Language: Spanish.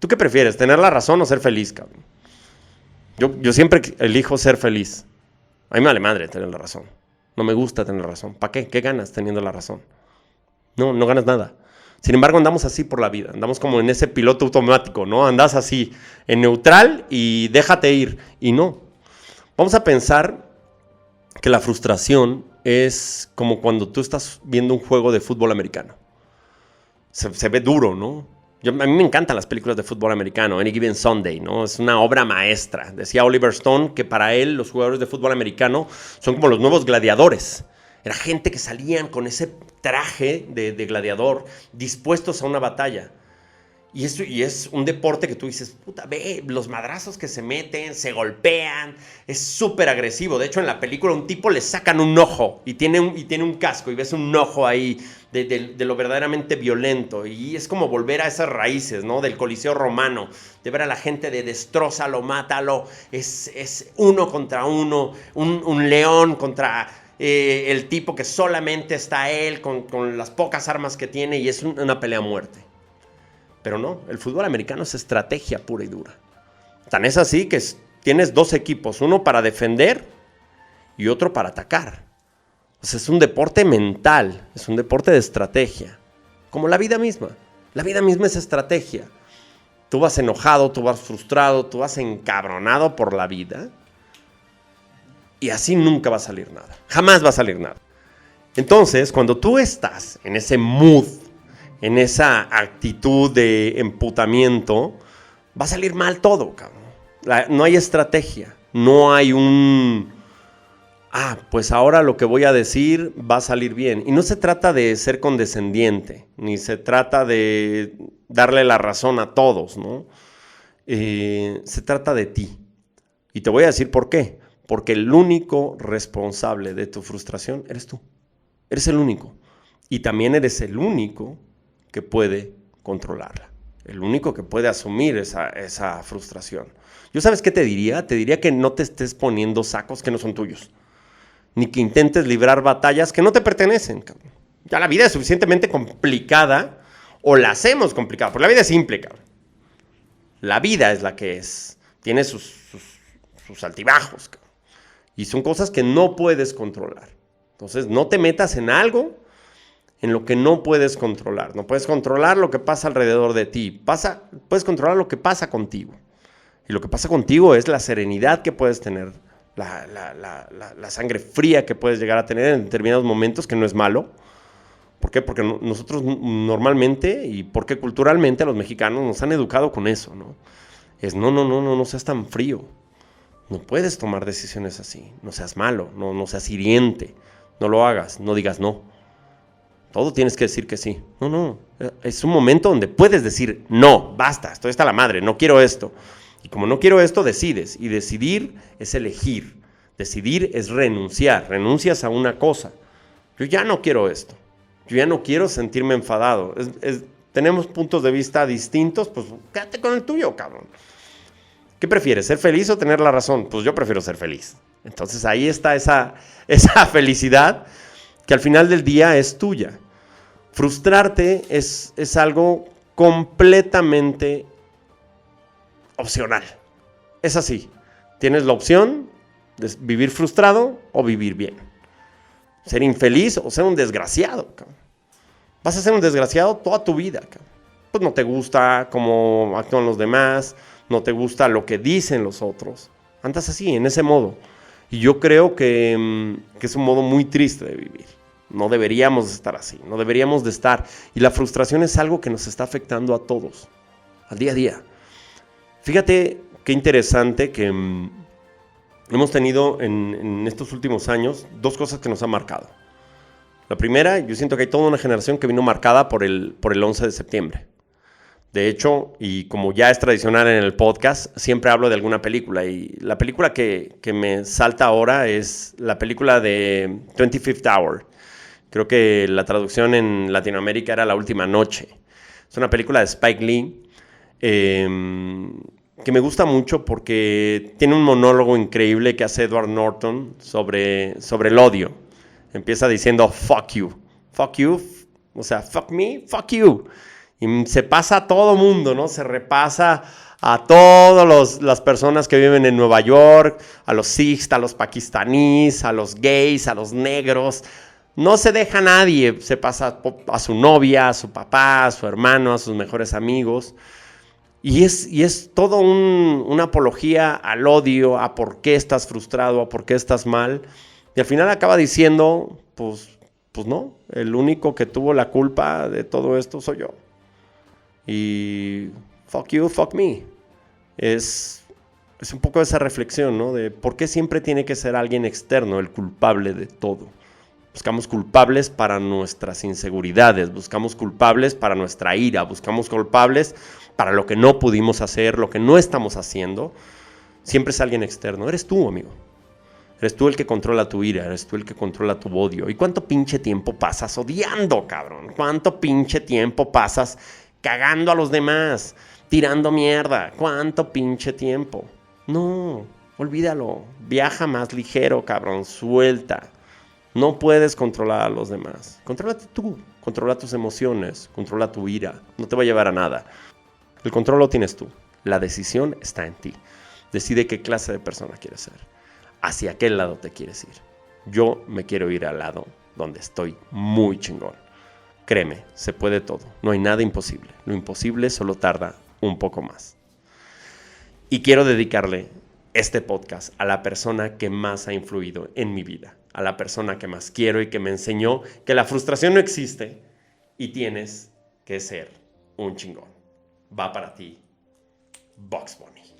¿Tú qué prefieres, tener la razón o ser feliz, cabrón? Yo, yo siempre elijo ser feliz. A mí me vale madre tener la razón. No me gusta tener la razón. ¿Para qué? ¿Qué ganas teniendo la razón? No, no ganas nada. Sin embargo, andamos así por la vida. Andamos como en ese piloto automático, ¿no? Andas así, en neutral y déjate ir. Y no. Vamos a pensar que la frustración es como cuando tú estás viendo un juego de fútbol americano. Se, se ve duro, ¿no? A mí me encantan las películas de fútbol americano, Any Given Sunday, ¿no? Es una obra maestra. Decía Oliver Stone que para él los jugadores de fútbol americano son como los nuevos gladiadores. Era gente que salían con ese traje de, gladiador dispuestos a una batalla. Y, eso, y es un deporte que tú dices, puta, ve los madrazos que se meten, se golpean, es súper agresivo. De hecho, en la película un tipo le sacan un ojo y tiene un, y tiene un casco y ves un ojo ahí de, lo verdaderamente violento. Y es como volver a esas raíces, ¿no? Del Coliseo romano, de ver a la gente de destrozalo, mátalo, es, es uno contra uno, un, un león contra eh, el tipo que solamente está él con, con las pocas armas que tiene y es una pelea a muerte. Pero no, el fútbol americano es estrategia pura y dura. Tan es así que tienes dos equipos, uno para defender y otro para atacar. O es un deporte mental, es un deporte de estrategia, como la vida misma. La vida misma es estrategia. Tú vas enojado, tú vas frustrado, tú vas encabronado por la vida. Y así nunca va a salir nada. Jamás va a salir nada. Entonces, cuando tú estás en ese mood en esa actitud de emputamiento, va a salir mal todo, cabrón. no hay estrategia, no hay un... Ah, pues ahora lo que voy a decir va a salir bien. Y no se trata de ser condescendiente, ni se trata de darle la razón a todos, ¿no? Eh, se trata de ti. Y te voy a decir por qué. Porque el único responsable de tu frustración eres tú. Eres el único. Y también eres el único que puede controlarla, el único que puede asumir esa, frustración. ¿Yo sabes qué te diría? Te diría que no te estés poniendo sacos que no son tuyos, ni que intentes librar batallas que no te pertenecen. Ya la vida es suficientemente complicada o la hacemos complicada, porque la vida es simple, cabrón. La vida es la que es, tiene sus, sus altibajos, y son cosas que no puedes controlar. Entonces, no te metas en algo en lo que no puedes controlar. No puedes controlar lo que pasa alrededor de ti. Pasa, puedes controlar lo que pasa contigo. Y lo que pasa contigo es la serenidad que puedes tener, la, sangre fría que puedes llegar a tener en determinados momentos, que no es malo. ¿Por qué? Porque nosotros normalmente y porque culturalmente los mexicanos nos han educado con eso, ¿no? Es no, no, no, no, no seas tan frío. No puedes tomar decisiones así. No seas malo, no, no seas hiriente. No lo hagas, no digas no. Todo tienes que decir que sí. No, no. Es un momento donde puedes decir, no, basta, estoy hasta la madre, no quiero esto. Y como no quiero esto, decides. Y decidir es elegir. Decidir es renunciar. Renuncias a una cosa. Yo ya no quiero esto. Yo ya no quiero sentirme enfadado. tenemos puntos de vista distintos, pues quédate con el tuyo, cabrón. ¿Qué prefieres, ser feliz o tener la razón? Pues yo prefiero ser feliz. Entonces ahí está esa, esa felicidad que al final del día es tuya. Frustrarte es, es algo completamente opcional. Es así. Tienes la opción de vivir frustrado o vivir bien. Ser infeliz o ser un desgraciado. Vas a ser un desgraciado toda tu vida. Pues no te gusta cómo actúan los demás, no te gusta lo que dicen los otros. Andas así, en ese modo. Y yo creo que, mm, que es un modo muy triste de vivir. No deberíamos estar así, no deberíamos de estar. Y la frustración es algo que nos está afectando a todos, al día a día. Fíjate qué interesante que mm, hemos tenido en, estos últimos años dos cosas que nos han marcado. La primera, yo siento que hay toda una generación que vino marcada por el, por el 11 de septiembre. De hecho, y como ya es tradicional en el podcast, siempre hablo de alguna película. Y la película que, que me salta ahora es la película de 25th Hour Creo que la traducción en Latinoamérica era La Última Noche. Es una película de Spike Lee em, que me gusta mucho porque tiene un monólogo increíble que hace Edward Norton sobre, sobre el odio. Empieza diciendo fuck you, fuck you, o sea, fuck me, fuck you. Y se pasa a todo mundo, ¿no? Se repasa a todas las personas que viven en Nueva York, a los sikhs, a los pakistaníes, a los gays, a los negros. No se deja a nadie, se pasa a su novia, a su papá, a su hermano, a sus mejores amigos. Y es, y es todo una apología al odio, a por qué estás frustrado, a por qué estás mal. Y al final acaba diciendo, pues, pues no, el único que tuvo la culpa de todo esto soy yo. Y fuck you, fuck me. Es, es un poco esa reflexión, ¿no? De por qué siempre tiene que ser alguien externo el culpable de todo. Buscamos culpables para nuestras inseguridades, buscamos culpables para nuestra ira, buscamos culpables para lo que no pudimos hacer, lo que no estamos haciendo. Siempre es alguien externo. Eres tú, amigo. Eres tú el que controla tu ira, eres tú el que controla tu odio. ¿Y cuánto pinche tiempo pasas odiando, cabrón? ¿Cuánto pinche tiempo pasas cagando a los demás, tirando mierda? ¿Cuánto pinche tiempo? No, olvídalo. Viaja más ligero, cabrón. Suelta. No puedes controlar a los demás. Contrólate tú. Controla tus emociones. Controla tu ira. No te va a llevar a nada. El control lo tienes tú. La decisión está en ti. Decide qué clase de persona quieres ser. Hacia qué lado te quieres ir. Yo me quiero ir al lado donde estoy muy chingón. Créeme, se puede todo. No hay nada imposible. Lo imposible solo tarda un poco más. Y quiero dedicarle este podcast a la persona que más ha influido en mi vida a la persona que más quiero y que me enseñó que la frustración no existe y tienes que ser un chingón. Va para ti, Box Bunny.